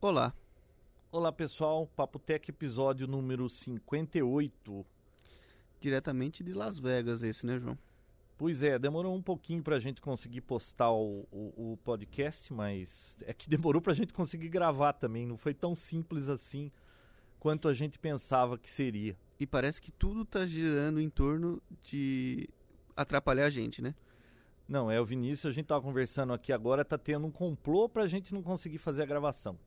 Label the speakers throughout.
Speaker 1: Olá.
Speaker 2: Olá pessoal, Papo Tech episódio número 58.
Speaker 1: Diretamente de Las Vegas esse, né, João?
Speaker 2: Pois é, demorou um pouquinho pra gente conseguir postar o, o, o podcast, mas é que demorou pra gente conseguir gravar também, não foi tão simples assim quanto a gente pensava que seria.
Speaker 1: E parece que tudo tá girando em torno de atrapalhar a gente, né?
Speaker 2: Não, é o Vinícius, a gente tava conversando aqui agora, tá tendo um complô pra gente não conseguir fazer a gravação.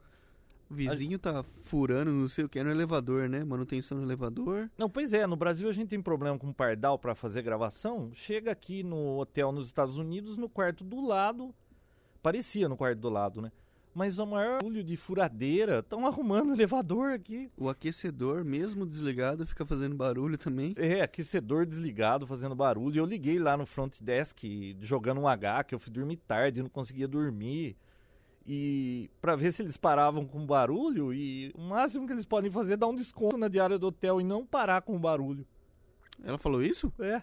Speaker 1: O vizinho tá furando não sei o que no elevador, né? Manutenção no elevador.
Speaker 2: Não, pois é, no Brasil a gente tem problema com pardal para fazer gravação. Chega aqui no hotel nos Estados Unidos, no quarto do lado, parecia no quarto do lado, né? Mas o maior barulho de furadeira, estão arrumando o elevador aqui.
Speaker 1: O aquecedor, mesmo desligado, fica fazendo barulho também.
Speaker 2: É, aquecedor desligado, fazendo barulho. Eu liguei lá no front desk, jogando um H, que eu fui dormir tarde, não conseguia dormir e para ver se eles paravam com barulho e o máximo que eles podem fazer é dar um desconto na diária do hotel e não parar com o barulho.
Speaker 1: Ela falou isso?
Speaker 2: É.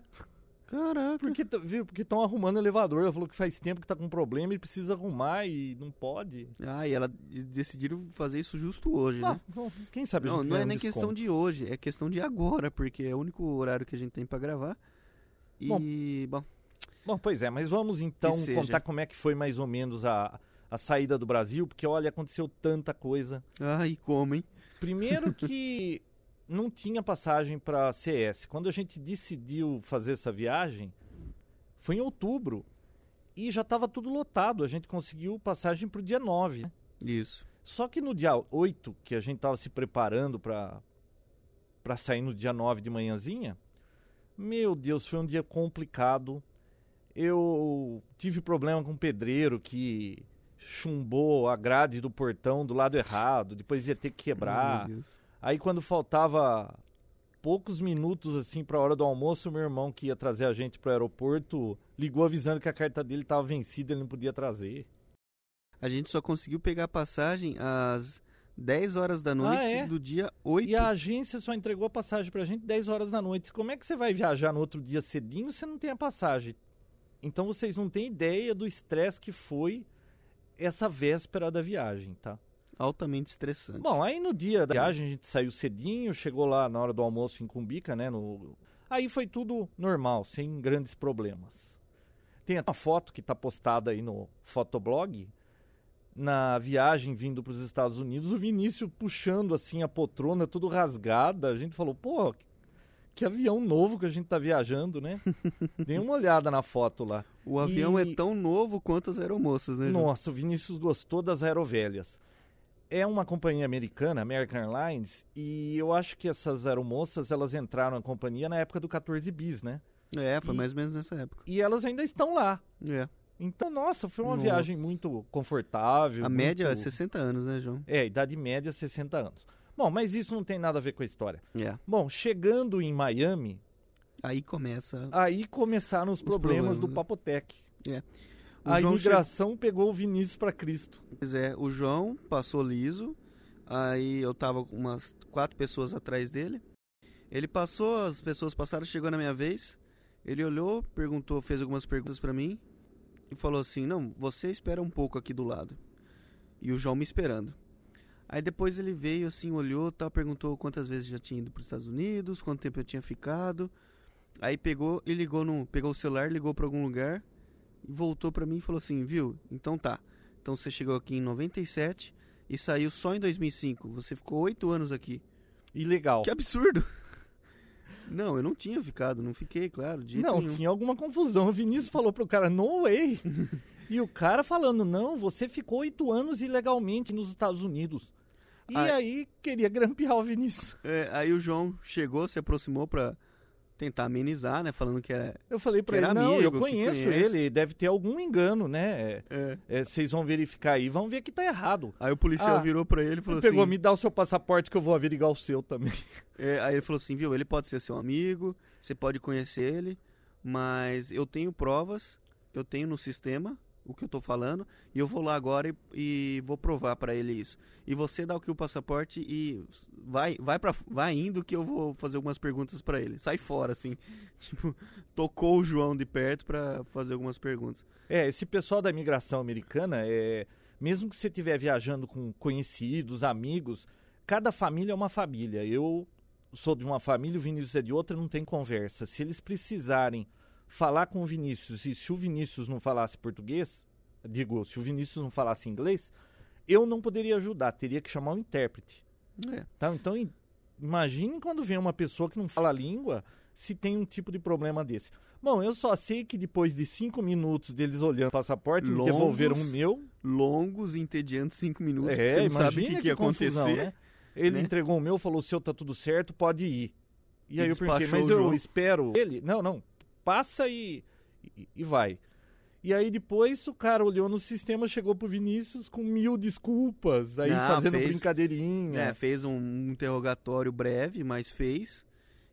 Speaker 1: Caraca.
Speaker 2: Porque viu, porque estão arrumando o elevador. Ela falou que faz tempo que tá com problema e precisa arrumar e não pode.
Speaker 1: Ah, e ela decidiram fazer isso justo hoje,
Speaker 2: Ah,
Speaker 1: né?
Speaker 2: bom, quem sabe
Speaker 1: Não, não é
Speaker 2: um
Speaker 1: nem
Speaker 2: desconto.
Speaker 1: questão de hoje, é questão de agora, porque é o único horário que a gente tem pra gravar. E, bom,
Speaker 2: Bom, pois é, mas vamos então contar como é que foi mais ou menos a, a saída do Brasil, porque olha, aconteceu tanta coisa.
Speaker 1: ai, como, hein?
Speaker 2: Primeiro que não tinha passagem para CS. Quando a gente decidiu fazer essa viagem, foi em outubro e já estava tudo lotado. A gente conseguiu passagem para o dia 9. né?
Speaker 1: Isso.
Speaker 2: Só que no dia 8, que a gente estava se preparando para para sair no dia 9 de manhãzinha, meu Deus, foi um dia complicado. Eu tive problema com o pedreiro que chumbou a grade do portão do lado errado, depois ia ter que quebrar.
Speaker 1: Ai, meu Deus.
Speaker 2: Aí quando faltava poucos minutos assim para a hora do almoço, meu irmão que ia trazer a gente para o aeroporto ligou avisando que a carta dele estava vencida, ele não podia trazer.
Speaker 1: A gente só conseguiu pegar a passagem às 10 horas da noite
Speaker 2: é?
Speaker 1: do dia 8.
Speaker 2: E a agência só entregou a passagem pra gente 10 horas da noite. Como é que você vai viajar no outro dia cedinho se não tem a passagem? Então vocês não têm ideia do estresse que foi essa véspera da viagem, tá?
Speaker 1: Altamente estressante.
Speaker 2: Bom, aí no dia da viagem a gente saiu cedinho, chegou lá na hora do almoço em Cumbica, né? No... Aí foi tudo normal, sem grandes problemas. Tem uma foto que tá postada aí no Fotoblog, na viagem vindo para os Estados Unidos, o Vinícius puxando assim a poltrona, tudo rasgada. A gente falou, pô, que avião novo que a gente tá viajando, né? Dê uma olhada na foto lá.
Speaker 1: O avião
Speaker 2: e-
Speaker 1: é tão novo quanto as aeromoças, né? João?
Speaker 2: Nossa, o Vinícius gostou das aerovelhas. É uma companhia americana, American Airlines, e eu acho que essas aeromoças, elas entraram na companhia na época do 14 bis, né?
Speaker 1: É, foi
Speaker 2: E-
Speaker 1: mais ou menos nessa época.
Speaker 2: E elas ainda estão lá.
Speaker 1: É.
Speaker 2: Então, nossa, foi uma
Speaker 1: Nossa.
Speaker 2: viagem muito confortável.
Speaker 1: A média é
Speaker 2: muito...
Speaker 1: 60 anos, né, João?
Speaker 2: É, idade média 60 anos. Bom, mas isso não tem nada a ver com a história.
Speaker 1: É.
Speaker 2: Bom, chegando em Miami,
Speaker 1: Aí começa.
Speaker 2: aí começaram os, problemas,
Speaker 1: problemas,
Speaker 2: do? Papotec.
Speaker 1: É. O
Speaker 2: A
Speaker 1: João
Speaker 2: imigração pegou o Vinícius para Cristo.
Speaker 1: Pois é, o João passou liso. Aí eu tava com umas quatro pessoas atrás dele. Ele passou, as pessoas passaram, chegou na minha vez. Ele olhou, perguntou, fez algumas perguntas pra mim e falou assim: "Não, você espera um pouco aqui do lado". E o João me esperando. Aí depois ele veio assim, olhou, tal, perguntou quantas vezes já tinha ido para os Estados Unidos, quanto tempo eu tinha ficado. Aí pegou e ligou no, pegou o celular, ligou para algum lugar e voltou pra mim e falou assim: "Viu? Então tá. Então você chegou aqui em 97 e saiu só em 2005. Você ficou oito anos aqui.
Speaker 2: Ilegal.
Speaker 1: Que absurdo! Não, eu não tinha ficado, não fiquei, claro.
Speaker 2: Não,
Speaker 1: nenhum.
Speaker 2: tinha alguma confusão. O Vinícius falou pro cara, no way. e o cara falando, não, você ficou oito anos ilegalmente nos Estados Unidos. E
Speaker 1: Ah.
Speaker 2: aí queria grampear o Vinícius.
Speaker 1: É, aí o João chegou, se aproximou pra tentar amenizar, né? Falando que era.
Speaker 2: Eu falei pra
Speaker 1: Que
Speaker 2: ele,
Speaker 1: era
Speaker 2: não, eu
Speaker 1: amigo,
Speaker 2: conheço
Speaker 1: conhece."
Speaker 2: ele, deve ter algum engano, né?
Speaker 1: É.
Speaker 2: É, Vocês vão verificar aí, vão ver que tá errado.
Speaker 1: Aí o policial
Speaker 2: Ah,
Speaker 1: virou pra ele e falou
Speaker 2: Ele pegou,
Speaker 1: assim.
Speaker 2: me dá o seu passaporte que eu vou averiguar o seu também.
Speaker 1: é, aí ele falou assim, viu? Ele pode ser seu amigo, você pode conhecer ele, mas eu tenho provas, eu tenho no sistema o que eu tô falando, e eu vou lá agora e, e vou provar pra ele isso. E você dá aqui o passaporte e vai, vai para vai indo que eu vou fazer algumas perguntas pra ele. Sai fora assim. Tipo, tocou o João de perto pra fazer algumas perguntas.
Speaker 2: É, esse pessoal da imigração americana é Mesmo que você estiver viajando com conhecidos, amigos, cada família é uma família. Eu sou de uma família, o Vinícius é de outra, não tem conversa. Se eles precisarem falar com o Vinícius e se o Vinícius não falasse português, digo, se o Vinícius não falasse inglês, eu não poderia ajudar, teria que chamar um intérprete.
Speaker 1: É.
Speaker 2: Tá? Então, imagine quando vem uma pessoa que não fala a língua, se tem um tipo de problema desse. Bom, eu só sei que depois de cinco minutos deles olhando o passaporte, longos, me devolveram o meu.
Speaker 1: Longos, entediantes cinco minutos, é, você não sabe o que, que, que ia confusão, acontecer. Né?
Speaker 2: Ele né? entregou o meu, falou, seu tá tudo certo, pode ir. E, e aí eu perguntei, mas eu espero ele? Não, não, passa e, e, e vai. E aí depois o cara olhou no sistema, chegou pro Vinícius com mil desculpas, aí Não, fazendo fez, brincadeirinha.
Speaker 1: É, fez um interrogatório breve, mas fez.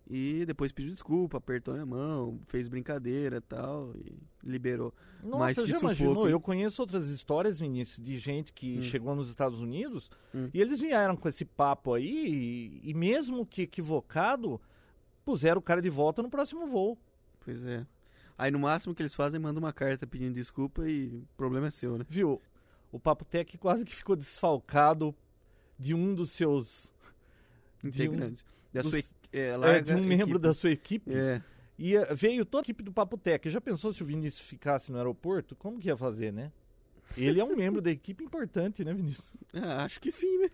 Speaker 1: E depois pediu desculpa, apertou minha mão, fez brincadeira e tal, e liberou.
Speaker 2: Nossa, mas já sufoco, imaginou? Eu conheço outras histórias, Vinícius, de gente que hum. chegou nos Estados Unidos hum. e eles vieram com esse papo aí, e, e mesmo que equivocado, puseram o cara de volta no próximo voo.
Speaker 1: Pois é. Aí no máximo que eles fazem, mandam uma carta pedindo desculpa e o problema é seu, né?
Speaker 2: Viu? O Papo Tech quase que ficou desfalcado de um dos seus
Speaker 1: integrantes.
Speaker 2: Um, da dos, sua, é, é, de um equipe. membro da sua equipe.
Speaker 1: É.
Speaker 2: E uh, veio toda a equipe do Papo Tech. Já pensou se o Vinícius ficasse no aeroporto? Como que ia fazer, né? Ele é um membro da equipe importante, né, Vinícius?
Speaker 1: Ah, acho que sim, né?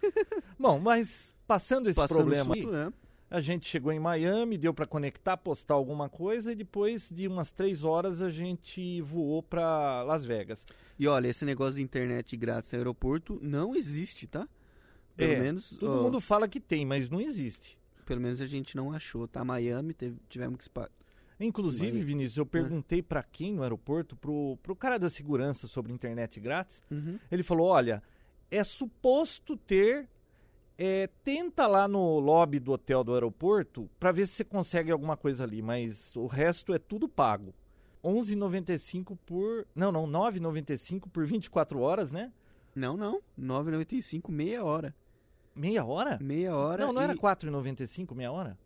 Speaker 2: Bom, mas passando esse passando problema aí,
Speaker 1: é.
Speaker 2: A gente chegou em Miami, deu para conectar, postar alguma coisa e depois de umas três horas a gente voou para Las Vegas.
Speaker 1: E olha, esse negócio de internet grátis no aeroporto não existe, tá?
Speaker 2: Pelo é, menos. Todo ó, mundo fala que tem, mas não existe.
Speaker 1: Pelo menos a gente não achou, tá? Miami, teve, tivemos que.
Speaker 2: Inclusive, Miami. Vinícius, eu perguntei é. para quem no aeroporto, pro, pro cara da segurança sobre internet grátis.
Speaker 1: Uhum.
Speaker 2: Ele falou: olha, é suposto ter é, tenta lá no lobby do hotel do aeroporto para ver se você consegue alguma coisa ali, mas o resto é tudo pago. 11,95 por. Não, não, 9,95 por 24 horas, né?
Speaker 1: Não, não. 9,95 meia hora.
Speaker 2: Meia hora?
Speaker 1: Meia hora.
Speaker 2: Não, não e... era 4,95 meia hora?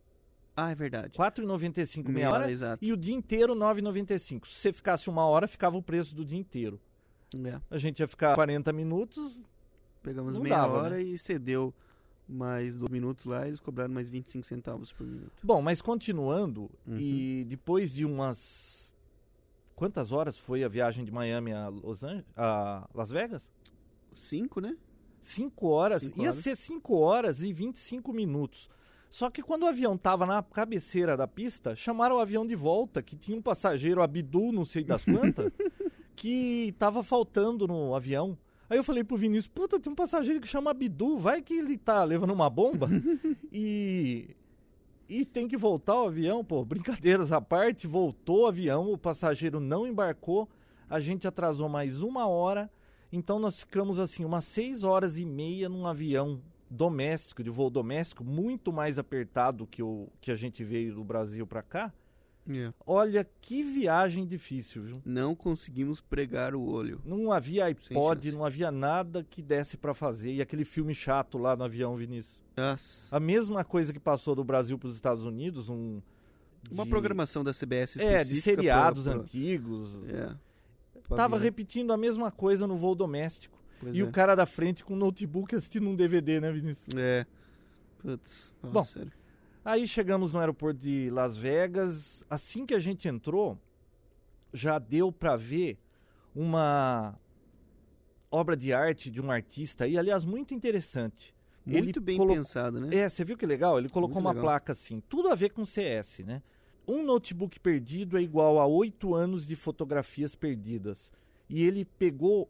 Speaker 1: Ah, é verdade.
Speaker 2: 4,95 meia, meia hora, hora
Speaker 1: exato.
Speaker 2: e o dia inteiro 9,95. Se você ficasse uma hora, ficava o preço do dia inteiro.
Speaker 1: É.
Speaker 2: A gente ia ficar 40 minutos.
Speaker 1: Pegamos meia dava, hora né? e cedeu mais dois minutos lá, eles cobraram mais 25 centavos por minuto.
Speaker 2: Bom, mas continuando, uhum. e depois de umas. Quantas horas foi a viagem de Miami a, Los Angeles, a Las Vegas?
Speaker 1: Cinco, né?
Speaker 2: Cinco horas. Cinco Ia horas. ser cinco horas e 25 minutos. Só que quando o avião estava na cabeceira da pista, chamaram o avião de volta, que tinha um passageiro Abdul, não sei das quantas, que estava faltando no avião. Aí eu falei pro Vinícius, puta, tem um passageiro que chama Abdu, vai que ele tá levando uma bomba e. E tem que voltar o avião, pô. Brincadeiras à parte, voltou o avião, o passageiro não embarcou, a gente atrasou mais uma hora, então nós ficamos assim, umas seis horas e meia num avião doméstico, de voo doméstico, muito mais apertado que o que a gente veio do Brasil para cá.
Speaker 1: Yeah. É.
Speaker 2: Olha que viagem difícil, viu?
Speaker 1: Não conseguimos pregar o olho.
Speaker 2: Não havia iPod, não havia nada que desse para fazer. E aquele filme chato lá no avião, Vinícius.
Speaker 1: Nossa.
Speaker 2: A mesma coisa que passou do Brasil para os Estados Unidos, um
Speaker 1: uma de... programação da CBS
Speaker 2: específica. É, de seriados pra, pra... antigos.
Speaker 1: É.
Speaker 2: Tava repetindo a mesma coisa no voo doméstico.
Speaker 1: Pois
Speaker 2: e
Speaker 1: é.
Speaker 2: o cara da frente com o notebook assistindo um DVD, né, Vinícius?
Speaker 1: É. Putz,
Speaker 2: Bom,
Speaker 1: sério.
Speaker 2: Aí chegamos no aeroporto de Las Vegas. Assim que a gente entrou, já deu para ver uma obra de arte de um artista aí, aliás, muito interessante.
Speaker 1: Muito
Speaker 2: Ele
Speaker 1: bem
Speaker 2: colocou...
Speaker 1: pensado, né?
Speaker 2: É, você viu que legal? Ele colocou
Speaker 1: muito
Speaker 2: uma
Speaker 1: legal.
Speaker 2: placa assim, tudo a ver com CS, né? Um notebook perdido é igual a oito anos de fotografias perdidas. E ele pegou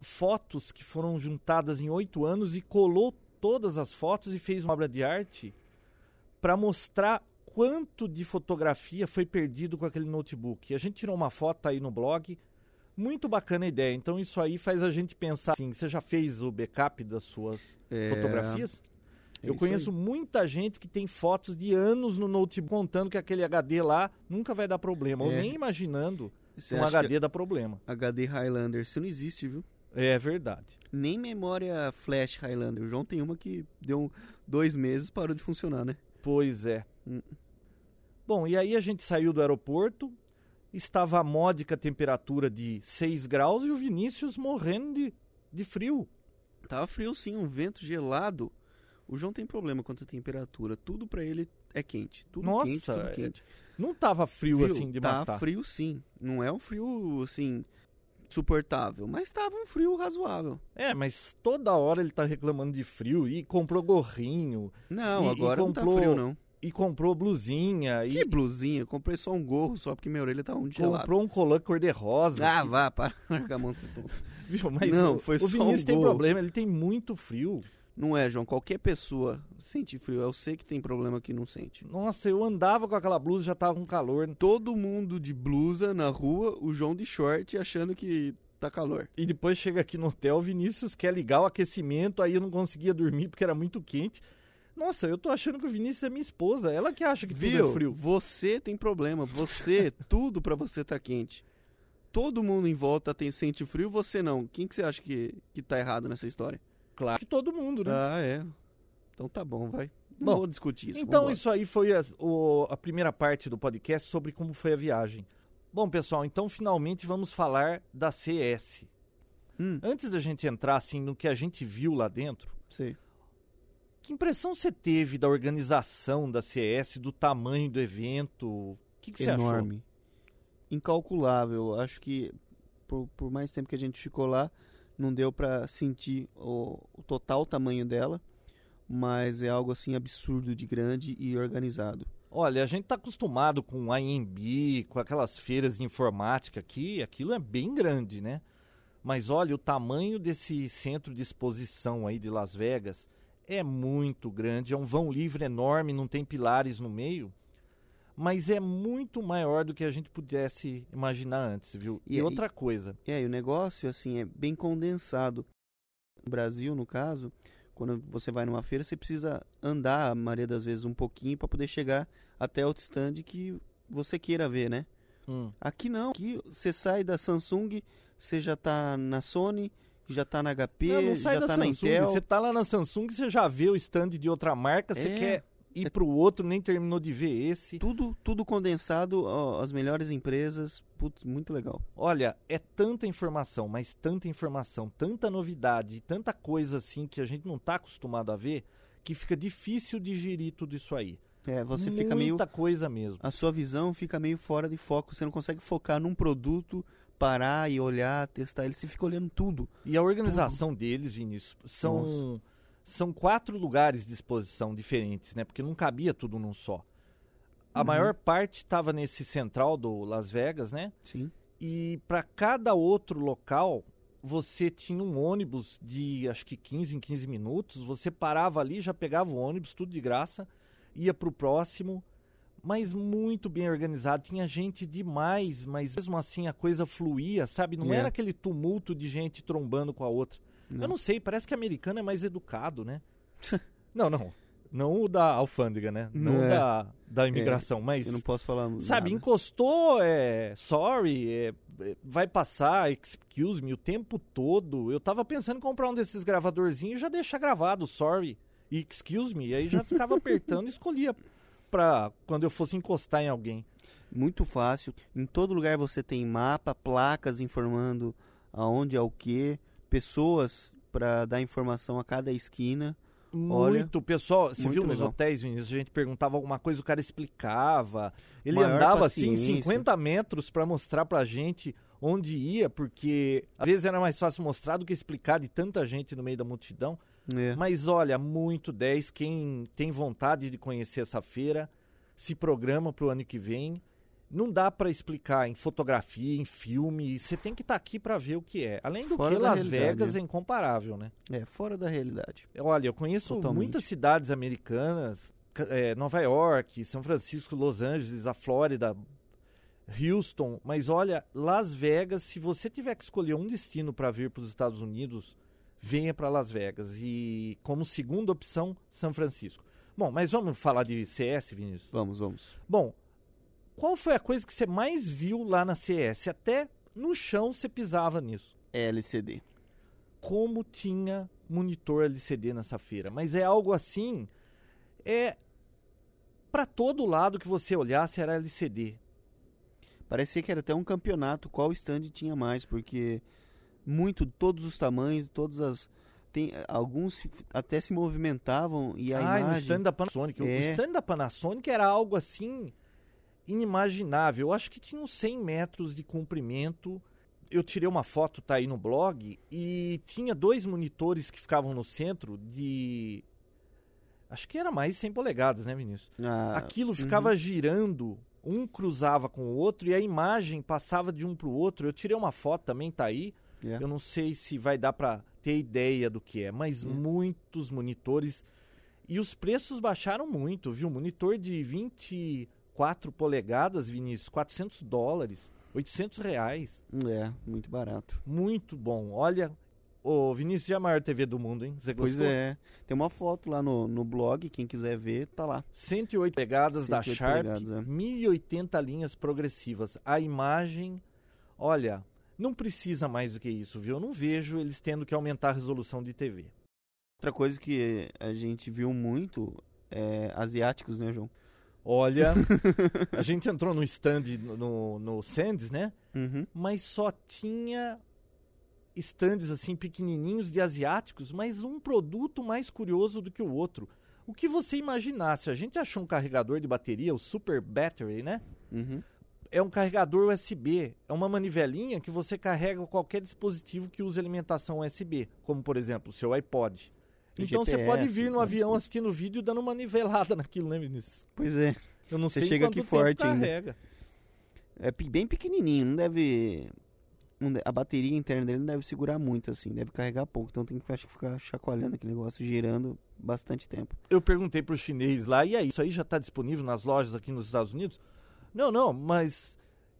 Speaker 2: fotos que foram juntadas em oito anos e colou todas as fotos e fez uma obra de arte para mostrar quanto de fotografia foi perdido com aquele notebook. A gente tirou uma foto aí no blog. Muito bacana a ideia. Então isso aí faz a gente pensar assim, você já fez o backup das suas
Speaker 1: É,
Speaker 2: fotografias?
Speaker 1: é
Speaker 2: Eu conheço
Speaker 1: aí.
Speaker 2: muita gente que tem fotos de anos no notebook contando que aquele HD lá nunca vai dar problema. Ou
Speaker 1: É.
Speaker 2: nem imaginando que um HD dá problema.
Speaker 1: que HD Highlander, isso não existe, viu?
Speaker 2: É verdade.
Speaker 1: Nem memória flash Highlander. O João tem uma que deu dois meses parou de funcionar, né?
Speaker 2: Pois é. Bom, e aí a gente saiu do aeroporto, estava a módica temperatura de 6 graus e o Vinícius morrendo de, de frio.
Speaker 1: Tava frio sim, um vento gelado. O João tem problema quanto à temperatura. Tudo pra ele é quente. Tudo
Speaker 2: Nossa,
Speaker 1: quente, tudo
Speaker 2: é-
Speaker 1: quente.
Speaker 2: Não tava frio,
Speaker 1: Frio,
Speaker 2: assim de
Speaker 1: tá
Speaker 2: matar.
Speaker 1: frio sim. Não é um frio, assim, suportável. Mas tava um frio razoável.
Speaker 2: É, mas toda hora ele tá reclamando de frio e comprou gorrinho
Speaker 1: Não,
Speaker 2: E- e
Speaker 1: agora não
Speaker 2: comprou-
Speaker 1: tá frio não.
Speaker 2: e comprou blusinha
Speaker 1: Que
Speaker 2: e
Speaker 1: blusinha? Comprei só um gorro só porque minha orelha tá um gelado.
Speaker 2: comprou um colã cor-de-rosa.
Speaker 1: Ah,
Speaker 2: que-
Speaker 1: vá, para. Larga a mão tonto.
Speaker 2: viu? Mas
Speaker 1: Não,
Speaker 2: o,
Speaker 1: foi
Speaker 2: o
Speaker 1: só
Speaker 2: Vinícius
Speaker 1: um
Speaker 2: tem
Speaker 1: gol.
Speaker 2: problema, ele tem muito frio.
Speaker 1: Não é, João. Qualquer pessoa sente frio. Eu sei que tem problema que não sente.
Speaker 2: Nossa, eu andava com aquela blusa já tava com calor.
Speaker 1: Todo mundo de blusa na rua, o João de short achando que tá calor.
Speaker 2: E depois chega aqui no hotel, o Vinícius quer ligar o aquecimento, aí eu não conseguia dormir porque era muito quente. Nossa, eu tô achando que o Vinícius é minha esposa, ela que acha que tudo
Speaker 1: Viu?
Speaker 2: é frio.
Speaker 1: Você tem problema. Você, tudo pra você tá quente. Todo mundo em volta tem, sente frio, você não. Quem que você acha que, que tá errado nessa história?
Speaker 2: Claro que todo mundo, né?
Speaker 1: Ah, é. Então tá bom, vai. Não
Speaker 2: Bom,
Speaker 1: vou discutir isso.
Speaker 2: Então isso aí foi as- o- a primeira parte do podcast sobre como foi a viagem. Bom, pessoal, então finalmente vamos falar da CS.
Speaker 1: Hum,
Speaker 2: Antes da gente entrar assim no que a gente viu lá dentro,
Speaker 1: sei.
Speaker 2: que impressão você teve da organização da CS, do tamanho do evento? O que, que você achou?
Speaker 1: Enorme. Incalculável. Acho que por, por mais tempo que a gente ficou lá, não deu pra sentir o, o total tamanho dela. Mas é algo assim absurdo de grande e organizado.
Speaker 2: Olha, a gente tá acostumado com a IMB, com aquelas feiras de informática aqui, aquilo é bem grande, né? Mas olha, o tamanho desse centro de exposição aí de Las Vegas é muito grande, é um vão livre enorme, não tem pilares no meio, mas é muito maior do que a gente pudesse imaginar antes, viu?
Speaker 1: E
Speaker 2: E, outra coisa,
Speaker 1: É, e o negócio, assim, é bem condensado. No Brasil, no caso, quando você vai numa feira, você precisa andar, a maioria das vezes, um pouquinho para poder chegar até outro stand que você queira ver, né?
Speaker 2: hum,
Speaker 1: Aqui não. Aqui você sai da Samsung, você já tá na Sony, já tá na HP,
Speaker 2: não, não
Speaker 1: já tá na
Speaker 2: Samsung,
Speaker 1: Intel.
Speaker 2: você tá lá na Samsung, você já vê o stand de outra marca, você
Speaker 1: É.
Speaker 2: quer ir pro outro, nem terminou de ver esse.
Speaker 1: Tudo, tudo condensado, ó, as melhores empresas. Putz, muito legal.
Speaker 2: Olha, é tanta informação, mas tanta informação, tanta novidade, tanta coisa assim que a gente não tá acostumado a ver, que fica difícil digerir tudo isso aí.
Speaker 1: É, você
Speaker 2: Muita
Speaker 1: fica meio.
Speaker 2: coisa mesmo.
Speaker 1: A sua visão fica meio fora de foco. Você não consegue focar num produto, parar e olhar, testar ele. Você fica olhando tudo.
Speaker 2: E a organização deles, Vinícius, são
Speaker 1: Nossa.
Speaker 2: São quatro lugares de exposição diferentes, né? Porque não cabia tudo num só. A
Speaker 1: Uhum.
Speaker 2: maior parte estava nesse central do Las Vegas, né?
Speaker 1: Sim.
Speaker 2: E para cada outro local, você tinha um ônibus de acho que 15 em 15 minutos. Você parava ali, já pegava o ônibus, tudo de graça, ia pro próximo. Mas muito bem organizado. Tinha gente demais, mas mesmo assim a coisa fluía, sabe? Não
Speaker 1: É.
Speaker 2: era aquele tumulto de gente trombando com a outra. Eu não sei, parece que americano é mais educado, né? não, não. Não o da alfândega, né? Não
Speaker 1: Não é.
Speaker 2: da, da imigração, mas.
Speaker 1: Eu não posso falar
Speaker 2: Sabe,
Speaker 1: nada.
Speaker 2: encostou, é. Sorry, é, é, vai passar, excuse me, o tempo todo. Eu tava pensando em comprar um desses gravadorzinhos e já deixar gravado, sorry e excuse me. E aí já ficava apertando e escolhia pra quando eu fosse encostar em alguém.
Speaker 1: Muito fácil. Em todo lugar você tem mapa, placas informando aonde é o que, pessoas para dar informação a cada esquina. Olha,
Speaker 2: Muito, pessoal, você
Speaker 1: muito
Speaker 2: viu nos
Speaker 1: legal.
Speaker 2: hotéis, Vinícius, a gente perguntava alguma coisa, o cara explicava. Ele
Speaker 1: Maior
Speaker 2: andava assim
Speaker 1: paciência.
Speaker 2: 50 metros pra mostrar pra gente onde ia, porque às vezes era mais fácil mostrar do que explicar de tanta gente no meio da multidão.
Speaker 1: É.
Speaker 2: Mas olha, muito 10. Quem tem vontade de conhecer essa feira, se programa pro ano que vem. Não dá pra explicar em fotografia, em filme. Você tem que estar aqui pra ver o que é. Além do
Speaker 1: Fora
Speaker 2: que, Las Vegas
Speaker 1: né?
Speaker 2: é incomparável, né?
Speaker 1: É, fora da realidade.
Speaker 2: Olha, eu conheço
Speaker 1: Totalmente.
Speaker 2: muitas cidades americanas, ca- é, Nova York, São Francisco, Los Angeles, a Flórida, Houston, mas olha, Las Vegas, se você tiver que escolher um destino para vir para os Estados Unidos, venha para Las Vegas e como segunda opção, São Francisco. Bom, mas vamos falar de CS, Vinícius?
Speaker 1: Vamos, vamos.
Speaker 2: Bom, qual foi a coisa que você mais viu lá na CS? Até no chão você pisava nisso
Speaker 1: LCD.
Speaker 2: como tinha monitor LCD nessa feira. Mas é algo assim, é para todo lado que você olhasse era LCD.
Speaker 1: Parecia que era até um campeonato qual stand tinha mais, porque muito todos os tamanhos, todas as tem alguns até se movimentavam e a
Speaker 2: ah,
Speaker 1: imagem
Speaker 2: no stand da Panasonic. O
Speaker 1: É.
Speaker 2: stand da Panasonic era algo assim inimaginável. Eu acho que tinha uns 100 metros de comprimento. Eu tirei uma foto, tá aí no blog, e tinha dois monitores que ficavam no centro de. Acho que era mais de 100 polegadas, né, Vinícius?
Speaker 1: ah,
Speaker 2: Aquilo
Speaker 1: uhum.
Speaker 2: ficava girando, um cruzava com o outro e a imagem passava de um para o outro. Eu tirei uma foto também, tá aí.
Speaker 1: é.
Speaker 2: Eu não sei se vai dar para ter ideia do que é, mas
Speaker 1: É.
Speaker 2: muitos monitores e os preços baixaram muito, viu? Monitor de 24 polegadas, Vinícius, 400 dólares, 800 reais,
Speaker 1: É, muito barato.
Speaker 2: muito bom. Olha, ô Vinícius, é a maior TV do mundo, hein? Você
Speaker 1: Pois
Speaker 2: gostou?
Speaker 1: é. Tem uma foto lá no, no blog, quem quiser ver, tá lá.
Speaker 2: 108 polegadas da
Speaker 1: 108
Speaker 2: Sharp,
Speaker 1: polegadas, é.
Speaker 2: 1080 linhas progressivas. A imagem, olha, não precisa mais do que isso, viu? Eu não vejo eles tendo que aumentar a resolução de TV.
Speaker 1: Outra coisa que a gente viu muito é asiáticos, né, João?
Speaker 2: Olha, a gente entrou no stand no, no, no Sands, né?
Speaker 1: Uhum.
Speaker 2: Mas só tinha stands assim pequenininhos de asiáticos, mas um produto mais curioso do que o outro. O que você imaginasse? A gente achou um carregador de bateria, o Super Battery, né?
Speaker 1: Uhum.
Speaker 2: É um carregador USB, é uma manivelinha que você carrega qualquer dispositivo que use alimentação USB, como por exemplo o seu iPod. Então você
Speaker 1: GPS,
Speaker 2: pode vir no avião assistindo o vídeo dando uma nivelada naquilo, né, Vinícius?
Speaker 1: Pois é.
Speaker 2: Eu não
Speaker 1: Você
Speaker 2: sei
Speaker 1: chega aqui forte ainda.
Speaker 2: carrega.
Speaker 1: É pe- bem pequenininho, não deve... A bateria interna dele não deve segurar muito, assim. Deve carregar pouco. Então tem que acho que ficar chacoalhando aquele negócio, girando bastante tempo.
Speaker 2: Eu perguntei pro chinês lá, e aí, isso aí já está disponível nas lojas aqui nos Estados Unidos? Não, não, mas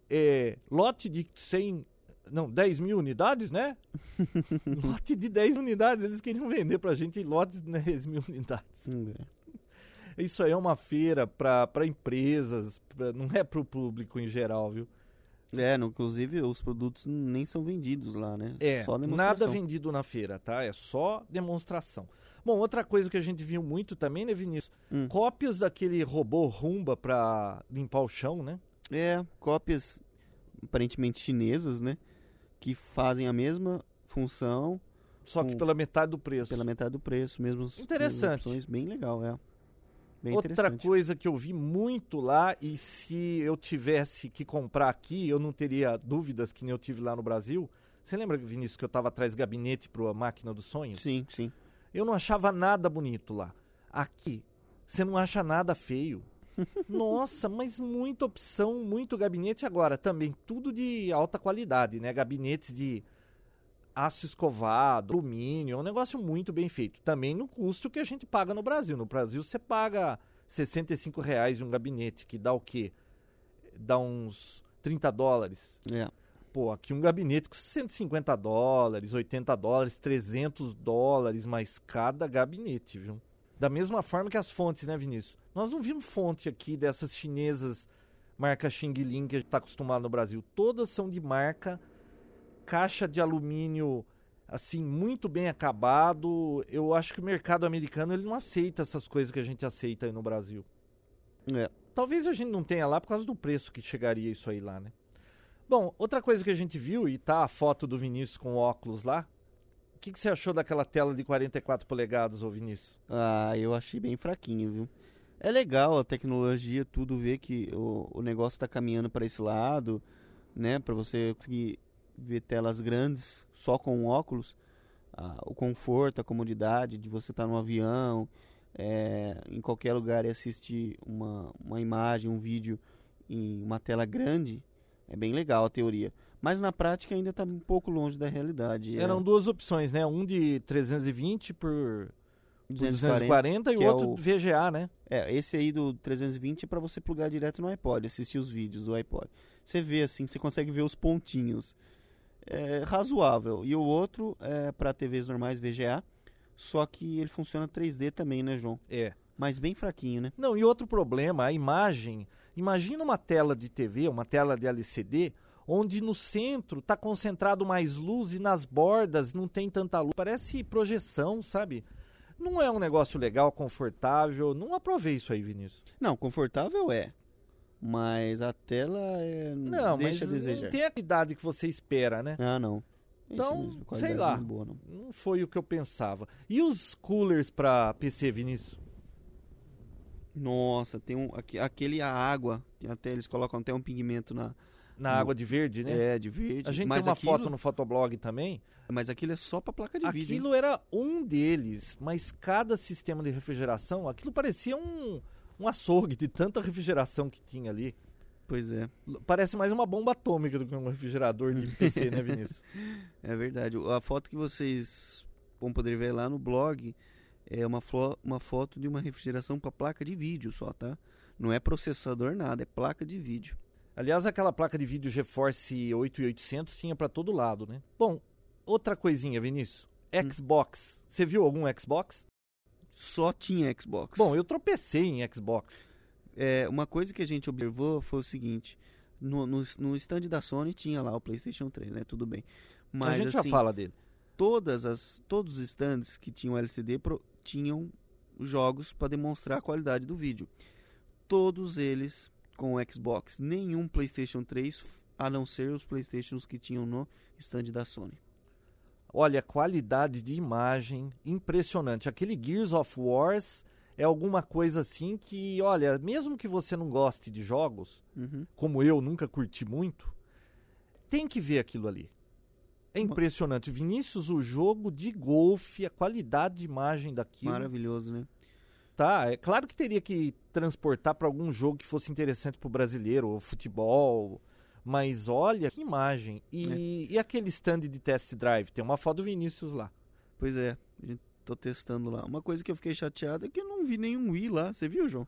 Speaker 2: é, lote de 100, não, 10 mil unidades, né? lote de 10 unidades, eles queriam vender pra gente lotes de 10 mil unidades.
Speaker 1: Hum, é.
Speaker 2: Isso aí é uma feira pra pra empresas, pra- não é pro público em geral, viu?
Speaker 1: É, no- inclusive os produtos nem são vendidos lá, né?
Speaker 2: É,
Speaker 1: Só
Speaker 2: nada vendido na feira, tá? É só demonstração. Bom, outra coisa que a gente viu muito também, né, Vinícius?
Speaker 1: Hum.
Speaker 2: Cópias daquele robô Rumba pra limpar o chão, né?
Speaker 1: É, cópias aparentemente chinesas, né? Que fazem a mesma função
Speaker 2: Só que
Speaker 1: Com-
Speaker 2: pela metade do preço.
Speaker 1: pela metade do preço, mesmos
Speaker 2: Interessante.
Speaker 1: mesmas opções, bem legal, é. Bem
Speaker 2: Outra coisa que eu vi muito lá, e se eu tivesse que comprar aqui, eu não teria dúvidas que nem eu tive lá no Brasil. Você lembra, Vinícius, que eu tava atrás gabinete para a máquina dos sonhos?
Speaker 1: Sim, sim.
Speaker 2: Eu não achava nada bonito lá. Aqui, você não acha nada feio. Nossa, mas muita opção, muito gabinete agora. Também tudo de alta qualidade, né? Gabinetes de aço escovado, alumínio, é um negócio muito bem feito. Também no custo que a gente paga no Brasil. No Brasil você paga 65 reais um gabinete, que dá o quê? Dá uns 30 dólares.
Speaker 1: É.
Speaker 2: Pô, aqui um gabinete com 150 dólares, 80 dólares, 300 dólares, mais cada gabinete, viu? Da mesma forma que as fontes, né, Vinícius? Nós não vimos fonte aqui dessas chinesas marca Xing Ling que a gente tá acostumado no Brasil. Todas são de marca, caixa de alumínio, assim, muito bem acabado. Eu acho que o mercado americano ele não aceita essas coisas que a gente aceita aí no Brasil.
Speaker 1: É.
Speaker 2: Talvez a gente não tenha lá por causa do preço que chegaria isso aí lá, né? Bom, outra coisa que a gente viu, e tá a foto do Vinícius com óculos lá. Que, que você achou daquela tela de 44 polegadas, ô Vinícius?
Speaker 1: Ah, eu achei bem fraquinho, viu? É legal a tecnologia, tudo ver que o, o negócio tá caminhando para esse lado, né? Para você conseguir ver telas grandes só com óculos. Ah, o conforto, a comodidade de você estar no avião, é, em qualquer lugar e assistir uma, uma imagem, um vídeo em uma tela grande, é bem legal a teoria. Mas na prática ainda está um pouco longe da realidade. é
Speaker 2: Eram duas opções, né? Um de 320 por, por
Speaker 1: 240,
Speaker 2: 240 e o
Speaker 1: é
Speaker 2: outro
Speaker 1: o-
Speaker 2: VGA, né?
Speaker 1: É, esse aí do 320 é para você plugar direto no iPod, assistir os vídeos do iPod. Você vê assim, você consegue ver os pontinhos. É razoável. E o outro é para TVs normais VGA, só que ele funciona 3D também, né, João?
Speaker 2: É.
Speaker 1: Mas bem fraquinho, né?
Speaker 2: Não, e outro problema, a imagem. Imagina uma tela de TV, uma tela de LCD, onde no centro está concentrado mais luz e nas bordas não tem tanta luz. Parece projeção, sabe? Não é um negócio legal, confortável. Não aprovei isso aí, Vinícius.
Speaker 1: Não, confortável é. Mas a tela é
Speaker 2: Não,
Speaker 1: deixa
Speaker 2: mas
Speaker 1: a desejar.
Speaker 2: não tem a qualidade que você espera, né?
Speaker 1: Ah, não.
Speaker 2: Então,
Speaker 1: mesmo,
Speaker 2: sei lá.
Speaker 1: não é boa, não.
Speaker 2: Não foi o que eu pensava. E os coolers pra PC, Vinícius?
Speaker 1: Nossa, tem um. aque- Aquele a água. Até, eles colocam até um pigmento na.
Speaker 2: Na
Speaker 1: No-
Speaker 2: água de verde, né?
Speaker 1: É, de verde.
Speaker 2: A gente
Speaker 1: mas
Speaker 2: tem uma
Speaker 1: aquilo,
Speaker 2: foto no Fotoblog também.
Speaker 1: Mas aquilo é só pra placa de vídeo. hein?
Speaker 2: Aquilo era um deles, mas cada sistema de refrigeração, aquilo parecia um, um açougue de tanta refrigeração que tinha ali.
Speaker 1: Pois é,
Speaker 2: Parece mais uma bomba atômica do que um refrigerador de PC, né, Vinícius?
Speaker 1: é verdade. A foto que vocês vão poder ver lá no blog é uma, uma foto de uma refrigeração pra placa de vídeo só, tá? Não é processador nada, é placa de vídeo.
Speaker 2: Aliás, aquela placa de vídeo GeForce 8800 tinha pra todo lado, né? Bom, outra coisinha, Vinícius.
Speaker 1: Hum.
Speaker 2: Xbox. Você viu algum Xbox?
Speaker 1: Só tinha Xbox.
Speaker 2: Bom, eu tropecei em Xbox.
Speaker 1: É, uma coisa que a gente observou foi o seguinte: no, no, no stand da Sony tinha lá o PlayStation 3, né? Tudo bem. Mas
Speaker 2: a gente
Speaker 1: assim,
Speaker 2: já fala dele.
Speaker 1: todas as, todos os stands que tinham LCD pro- tinham jogos para demonstrar a qualidade do vídeo. Todos eles com o Xbox. Nenhum PlayStation 3, a não ser os PlayStations que tinham no stand da Sony.
Speaker 2: Olha, qualidade de imagem impressionante. Aquele Gears of Wars é alguma coisa assim que, olha, mesmo que você não goste de jogos,
Speaker 1: Uhum.
Speaker 2: como eu nunca curti muito, tem que ver aquilo ali. É impressionante. Vinícius, o jogo de golfe, a qualidade de imagem daquilo.
Speaker 1: Maravilhoso, né?
Speaker 2: Tá, é claro que teria que transportar para algum jogo que fosse interessante pro brasileiro, ou futebol. Mas olha que imagem. E, e aquele stand de test drive? Tem uma foto do Vinícius lá.
Speaker 1: Pois é, tô testando lá. Uma coisa que eu fiquei chateado é que eu não vi nenhum Wii lá. Você viu, João?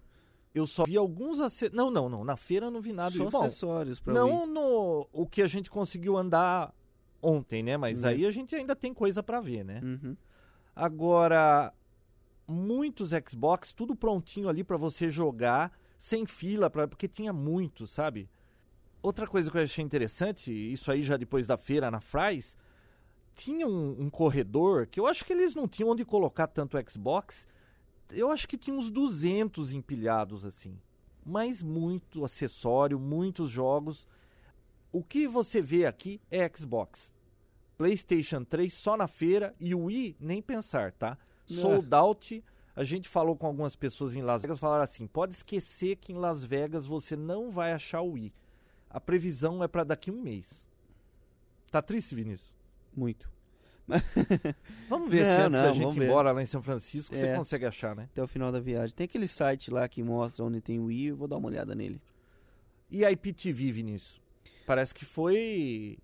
Speaker 2: Eu só vi alguns ace... Não, não, não. Na feira eu não vi nada.
Speaker 1: Só
Speaker 2: Bom,
Speaker 1: acessórios pra
Speaker 2: não
Speaker 1: Wii.
Speaker 2: no o que a gente conseguiu andar ontem, né? Mas
Speaker 1: Uhum.
Speaker 2: aí a gente ainda tem coisa para ver, né?
Speaker 1: Uhum.
Speaker 2: Agora, muitos Xbox, tudo prontinho ali para você jogar, sem fila, pra, porque tinha muitos, sabe? Outra coisa que eu achei interessante, isso aí já depois da feira na Fry's, tinha um, um corredor que eu acho que eles não tinham onde colocar tanto Xbox. Eu acho que tinha uns 200 empilhados assim. Mas muito acessório, muitos jogos. O que você vê aqui é Xbox. PlayStation 3 só na feira e o Wii nem pensar, tá? Sold out. A gente falou com algumas pessoas em Las Vegas, falaram assim: pode esquecer que em Las Vegas você não vai achar o Wii. A previsão é para daqui um mês. Tá triste, Vinícius?
Speaker 1: Muito.
Speaker 2: Vamos ver se
Speaker 1: Não,
Speaker 2: antes
Speaker 1: não,
Speaker 2: da gente ir embora lá em São Francisco você
Speaker 1: É.
Speaker 2: consegue achar, né?
Speaker 1: Até o final da viagem. Tem aquele site lá que mostra onde tem o Wii. Eu vou dar uma olhada nele.
Speaker 2: E a IPTV, Vinícius? Parece que foi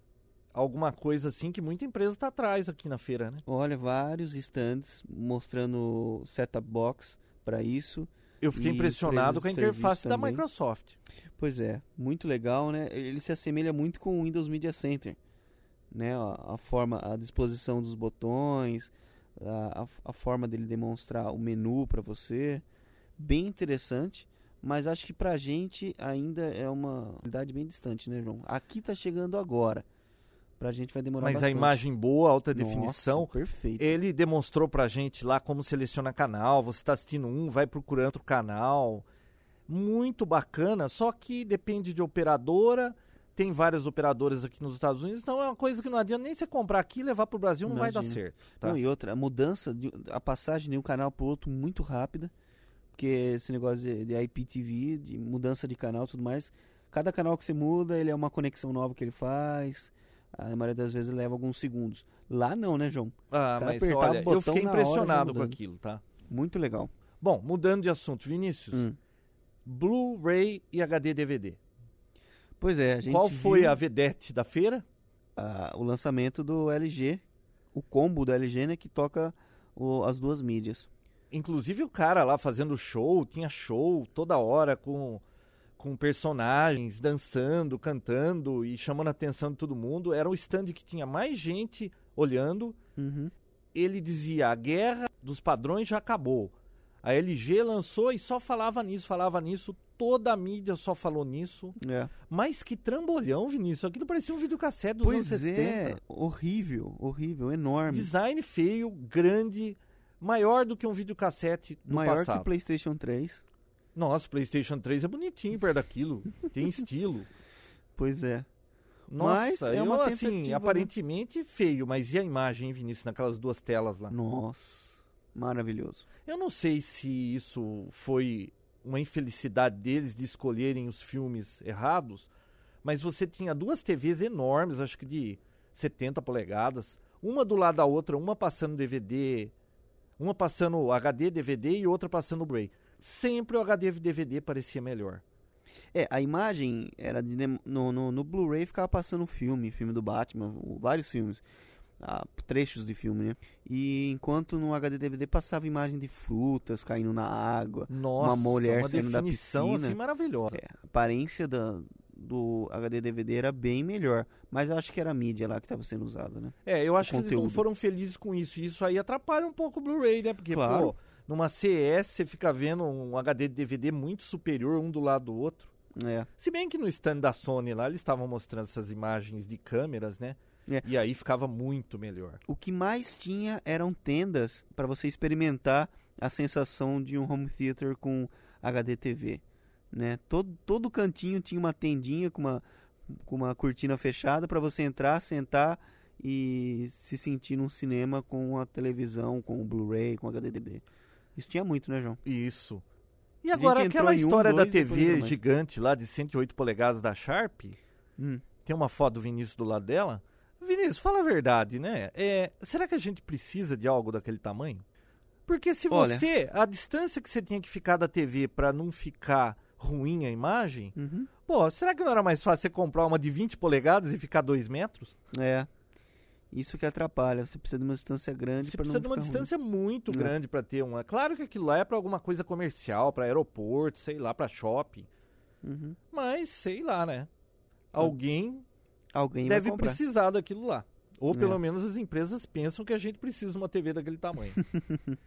Speaker 2: alguma coisa assim que muita empresa tá atrás aqui na feira, né?
Speaker 1: Olha, vários stands mostrando setup box para isso.
Speaker 2: Eu fiquei impressionado com a interface da. Microsoft.
Speaker 1: Pois é, muito legal, né? Ele se assemelha muito com o Windows Media Center, né? A, a forma, a disposição dos botões, a, a, forma dele demonstrar o menu para você, bem interessante. Mas acho que pra gente ainda é uma qualidade bem distante, né, João? Aqui tá chegando agora. Pra gente vai demorar
Speaker 2: Mas
Speaker 1: bastante.
Speaker 2: a imagem boa, alta
Speaker 1: Nossa,
Speaker 2: definição.
Speaker 1: perfeito.
Speaker 2: Ele demonstrou pra gente lá como seleciona canal. Você tá assistindo um, vai procurando outro canal. Muito bacana, só que depende de operadora. Tem várias operadoras aqui nos Estados Unidos, então é uma coisa que não adianta nem você comprar aqui e levar pro Brasil, não vai dar
Speaker 1: Imagina.
Speaker 2: certo. Tá?
Speaker 1: Não, e outra, a mudança, de, a passagem de um canal pro outro muito rápida. Porque esse negócio de, de IPTV, de mudança de canal e tudo mais. Cada canal que você muda, ele é uma conexão nova que ele faz. A maioria das vezes leva alguns segundos. Lá não, né, João?
Speaker 2: Ah, mas olha, eu fiquei
Speaker 1: hora,
Speaker 2: impressionado com
Speaker 1: mudando.
Speaker 2: aquilo, tá?
Speaker 1: Muito legal.
Speaker 2: Bom, mudando de assunto, Vinícius.
Speaker 1: Hum.
Speaker 2: Blu-ray e HD DVD.
Speaker 1: Pois é, a gente
Speaker 2: Qual foi
Speaker 1: viu
Speaker 2: a vedete da feira?
Speaker 1: a- o lançamento do LG, o combo do LG, né, que toca o- as duas mídias.
Speaker 2: Inclusive o cara lá fazendo show, tinha show toda hora com, com personagens dançando, cantando e chamando a atenção de todo mundo. Era um stand que tinha mais gente olhando.
Speaker 1: Uhum.
Speaker 2: Ele dizia: a guerra dos padrões já acabou. A LG lançou e só falava nisso, falava nisso. Toda a mídia só falou nisso.
Speaker 1: É.
Speaker 2: Mas que trambolhão, Vinícius. Aquilo parecia um videocassete dos
Speaker 1: Pois
Speaker 2: anos 70.
Speaker 1: é, horrível, horrível, enorme.
Speaker 2: Design feio, grande, maior do que um videocassete do
Speaker 1: Maior
Speaker 2: passado.
Speaker 1: que o PlayStation 3.
Speaker 2: Nossa, o PlayStation 3 é bonitinho perto daquilo. Tem estilo.
Speaker 1: Pois é. Mas
Speaker 2: Nossa,
Speaker 1: é
Speaker 2: eu,
Speaker 1: uma
Speaker 2: assim,
Speaker 1: tentativa, né?
Speaker 2: aparentemente feio, mas e a imagem, hein, Vinícius, naquelas duas telas lá?
Speaker 1: Nossa, maravilhoso.
Speaker 2: Eu não sei se isso foi uma infelicidade deles de escolherem os filmes errados, mas você tinha duas TVs enormes, acho que de 70 polegadas, uma do lado da outra, uma passando DVD, uma passando HD DVD e outra passando Blu-ray. Sempre o HD DVD parecia melhor.
Speaker 1: É, a imagem era de, no, no, no Blu-ray ficava passando filme, filme do Batman, vários filmes, ah, trechos de filme, né? E enquanto no HD DVD passava imagem de frutas caindo na água,
Speaker 2: Nossa,
Speaker 1: mulher
Speaker 2: uma
Speaker 1: saindo da piscina.
Speaker 2: assim maravilhosa.
Speaker 1: É, a aparência da, do HD DVD era bem melhor, mas eu acho que era a mídia lá que estava sendo usada, né?
Speaker 2: É, eu acho que eles não foram felizes com isso. E isso aí atrapalha um pouco o Blu-ray, né? Porque,
Speaker 1: Claro.
Speaker 2: pô, numa CS você fica vendo um HD de DVD muito superior um do lado do outro.
Speaker 1: É.
Speaker 2: Se bem que no stand da Sony lá eles estavam mostrando essas imagens de câmeras, né?
Speaker 1: É.
Speaker 2: E aí ficava muito melhor.
Speaker 1: O que mais tinha eram tendas para você experimentar a sensação de um home theater com HD TV, né? Todo, todo cantinho tinha uma tendinha com uma, com uma cortina fechada para você entrar, sentar e se sentir num cinema com a televisão, com o Blu-ray, com HD DVD. Isso tinha muito, né, João?
Speaker 2: Isso. E agora aquela
Speaker 1: um,
Speaker 2: história da
Speaker 1: dois, depois
Speaker 2: TV gigante lá de 108 polegadas da Sharp,
Speaker 1: Hum.
Speaker 2: tem uma foto do Vinícius do lado dela. Vinícius, fala a verdade, né? É, será que a gente precisa de algo daquele tamanho? Porque se
Speaker 1: Olha-
Speaker 2: você, a distância que você tinha que ficar da TV pra não ficar ruim a imagem,
Speaker 1: Uhum.
Speaker 2: pô, será que não era mais fácil você comprar uma de 20 polegadas e ficar 2 metros?
Speaker 1: É. Isso que atrapalha. Você precisa de uma distância grande
Speaker 2: Você
Speaker 1: para
Speaker 2: precisa de uma
Speaker 1: ficar ruim.
Speaker 2: distância muito
Speaker 1: É.
Speaker 2: grande pra ter uma. Claro que aquilo lá é pra alguma coisa comercial, pra aeroporto, sei lá, pra shopping.
Speaker 1: Uhum.
Speaker 2: Mas sei lá, né? Alguém
Speaker 1: Alguém vai
Speaker 2: deve precisar daquilo lá. Ou
Speaker 1: É.
Speaker 2: pelo menos as empresas pensam que a gente precisa de uma TV daquele tamanho.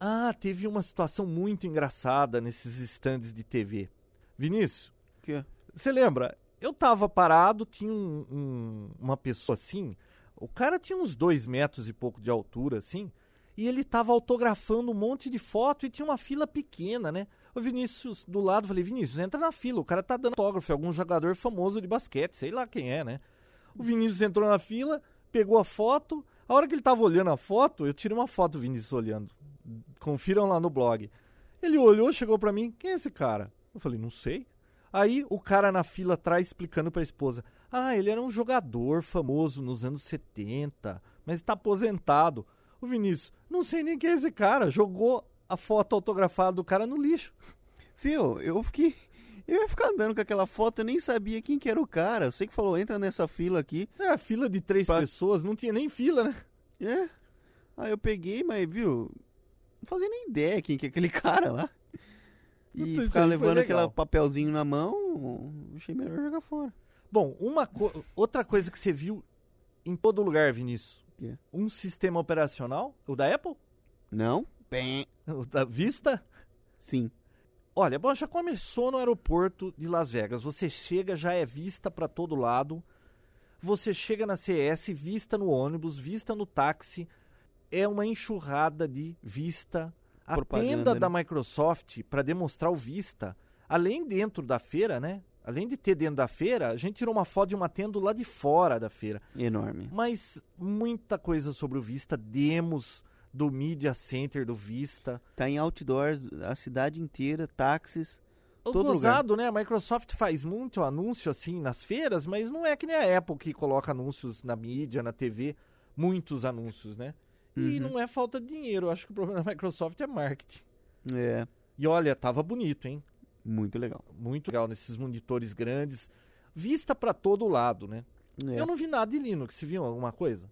Speaker 2: ah, teve uma situação muito engraçada nesses estandes de TV. Vinícius,
Speaker 1: Que-
Speaker 2: você lembra? Eu tava parado, tinha um- um- uma pessoa assim. O cara tinha uns dois metros e pouco de altura, assim. E ele tava autografando um monte de foto e tinha uma fila pequena, né? O Vinícius do lado, falei, Vinícius, entra na fila. O cara tá dando autógrafo, algum jogador famoso de basquete, sei lá quem é, né? O Vinícius entrou na fila, pegou a foto. A hora que ele tava olhando a foto, eu tirei uma foto do Vinícius olhando. Confiram lá no blog. Ele olhou, chegou pra mim, quem é esse cara? Eu falei, não sei. Aí o cara na fila atrás explicando pra esposa: Ah, ele era um jogador famoso nos anos 70, mas está aposentado. O Vinícius, não sei nem quem é esse cara, jogou a foto autografada do cara no lixo.
Speaker 1: Fio, eu fiquei. Eu ia ficar andando com aquela foto, eu nem sabia quem que era o cara. Eu sei que falou, entra nessa fila aqui.
Speaker 2: É, a fila de três
Speaker 1: Pra-
Speaker 2: pessoas, não tinha nem fila, né?
Speaker 1: É. Aí eu peguei, mas viu, não fazia nem ideia quem que é aquele cara lá. E ficar levando aquele papelzinho na mão, achei melhor jogar fora.
Speaker 2: Bom, uma co- outra coisa que você viu em todo lugar, Vinícius.
Speaker 1: Quê?
Speaker 2: Um sistema operacional, o da Apple,
Speaker 1: Não? Bem.
Speaker 2: o da Vista.
Speaker 1: Sim.
Speaker 2: Olha, bom, já começou no aeroporto de Las Vegas. Você chega, já é vista pra todo lado. Você chega na CS, vista no ônibus, vista no táxi. É uma enxurrada de vista. A
Speaker 1: Propaganda,
Speaker 2: tenda
Speaker 1: né?
Speaker 2: da Microsoft para demonstrar o Vista, além dentro da feira, né? Além de ter dentro da feira, a gente tirou uma foto de uma tenda lá de fora da feira.
Speaker 1: Enorme.
Speaker 2: Mas muita coisa sobre o Vista, demos do Media Center do Vista.
Speaker 1: Tá em outdoors, a cidade inteira, táxis.
Speaker 2: O
Speaker 1: Todo
Speaker 2: gozado, né? A Microsoft faz muito anúncio assim nas feiras, mas não é que nem a Apple que coloca anúncios na mídia, na TV, muitos anúncios, né? E
Speaker 1: Uhum.
Speaker 2: não é falta de dinheiro, eu acho que o problema da Microsoft é marketing.
Speaker 1: É,
Speaker 2: E olha, tava bonito, hein?
Speaker 1: Muito legal.
Speaker 2: Muito legal nesses monitores grandes, vista pra todo lado, né?
Speaker 1: É.
Speaker 2: Eu não vi nada de Linux, você viu alguma coisa?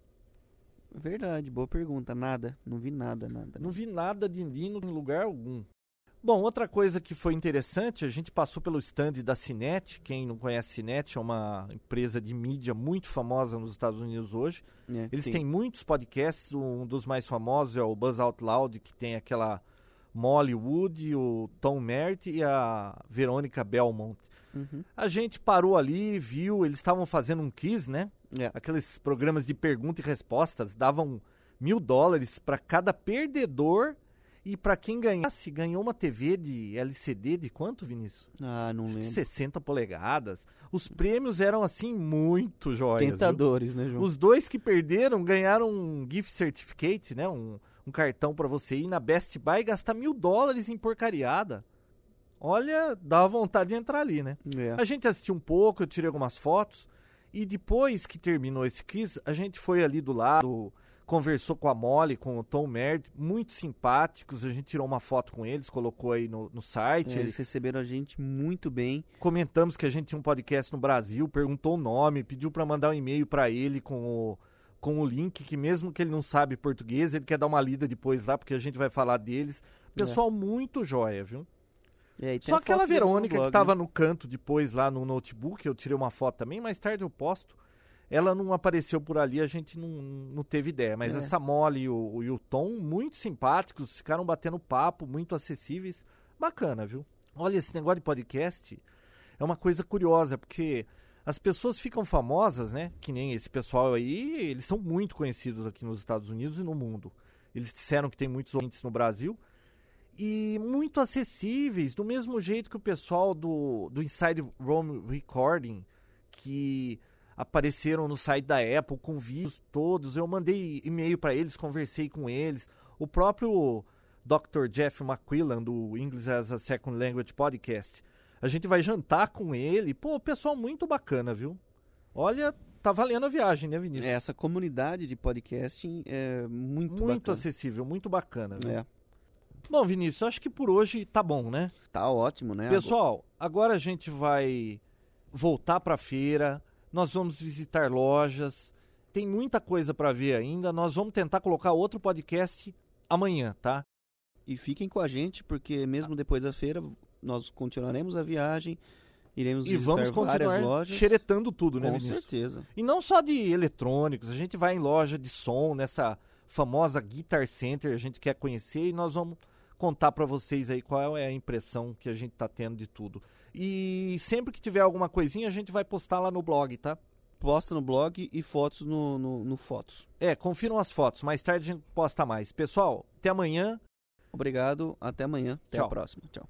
Speaker 1: Verdade, boa pergunta. Nada. Não vi nada, nada.
Speaker 2: Não vi nada de Linux em lugar algum. Bom, outra coisa que foi interessante, a gente passou pelo stand da Cinet. Quem não conhece Cinet é uma empresa de mídia muito famosa nos Estados Unidos hoje.
Speaker 1: É,
Speaker 2: Eles
Speaker 1: sim.
Speaker 2: têm muitos podcasts, um dos mais famosos é o Buzz Out Loud, que tem aquela Molly Wood, o Tom Merritt e a Verônica Belmont.
Speaker 1: Uhum.
Speaker 2: A gente parou ali, viu, eles estavam fazendo um quiz, né?
Speaker 1: É.
Speaker 2: Aqueles programas de pergunta e respostas davam mil dólares para cada perdedor E para quem ganhasse, ganhou uma TV de LCD de quanto, Vinícius?
Speaker 1: Ah, não
Speaker 2: Acho
Speaker 1: lembro.
Speaker 2: 60 polegadas. Os prêmios eram assim muito joias. viu?
Speaker 1: Tentadores, né, João?
Speaker 2: Os dois que perderam ganharam um gift certificate, né? Um, um cartão para você ir na Best Buy e gastar mil dólares em porcariada. Olha, dá vontade de entrar ali, né?
Speaker 1: É.
Speaker 2: A gente assistiu um pouco, eu tirei algumas fotos. E depois que terminou esse quiz, a gente foi ali do lado, conversou com a Molly, com o Tom Merd, muito simpáticos. A gente tirou uma foto com eles, colocou aí no, no site.
Speaker 1: É, eles receberam a gente muito bem.
Speaker 2: Comentamos que a gente tinha um podcast no Brasil, perguntou o nome, pediu para mandar um e-mail para ele com o, com o link, que mesmo que ele não sabe português, ele quer dar uma lida depois lá, porque a gente vai falar deles. Pessoal muito joia, viu?
Speaker 1: É, tem
Speaker 2: Só aquela Verônica
Speaker 1: blog,
Speaker 2: que tava
Speaker 1: né?
Speaker 2: no canto depois lá no notebook, eu tirei uma foto também, mais tarde eu posto. Ela não apareceu por ali, a gente não, não teve ideia. Mas
Speaker 1: É.
Speaker 2: essa Molly e o, e o Tom, muito simpáticos, ficaram batendo papo, muito acessíveis. Bacana, viu? Olha, esse negócio de podcast é uma coisa curiosa, porque as pessoas ficam famosas, né? Que nem esse pessoal aí, eles são muito conhecidos aqui nos Estados Unidos e no mundo. Eles disseram que tem muitos ouvintes no Brasil e muito acessíveis, do mesmo jeito que o pessoal do, do Inside Room Recording, que apareceram no site da Apple com vídeos todos. Eu mandei e-mail para eles, conversei com eles. O próprio Dr. Jeff McQuillan, do English as a Second Language Podcast, a gente vai jantar com ele. Pô, pessoal muito bacana, viu? Olha, tá valendo a viagem, né, Vinícius?
Speaker 1: É, Essa comunidade de podcasting é muito,
Speaker 2: muito
Speaker 1: bacana.
Speaker 2: acessível, muito bacana. Viu?
Speaker 1: É,
Speaker 2: Bom, Vinícius, acho que por hoje tá bom, né?
Speaker 1: tá ótimo, né?
Speaker 2: Pessoal, agora a gente vai voltar para a feira. Nós vamos visitar lojas. Tem muita coisa para ver ainda. Nós vamos tentar colocar outro podcast amanhã, tá?
Speaker 1: E fiquem com a gente, porque mesmo depois da feira, nós continuaremos a viagem, iremos
Speaker 2: E vamos
Speaker 1: várias
Speaker 2: continuar
Speaker 1: lojas.
Speaker 2: xeretando tudo, né,
Speaker 1: Com
Speaker 2: Vinícius?
Speaker 1: certeza.
Speaker 2: E não só de eletrônicos, a gente vai em loja de som, nessa famosa Guitar Center, a gente quer conhecer e nós vamos contar para vocês aí qual é a impressão que a gente tá tendo de tudo. E sempre que tiver alguma coisinha, a gente vai postar lá no blog, tá?
Speaker 1: Posta no blog e fotos no, no, no Fotos.
Speaker 2: É, confiram as fotos. Mais tarde a gente posta mais. Pessoal, até amanhã.
Speaker 1: Obrigado, até amanhã. Até
Speaker 2: Tchau.
Speaker 1: a próxima. Tchau.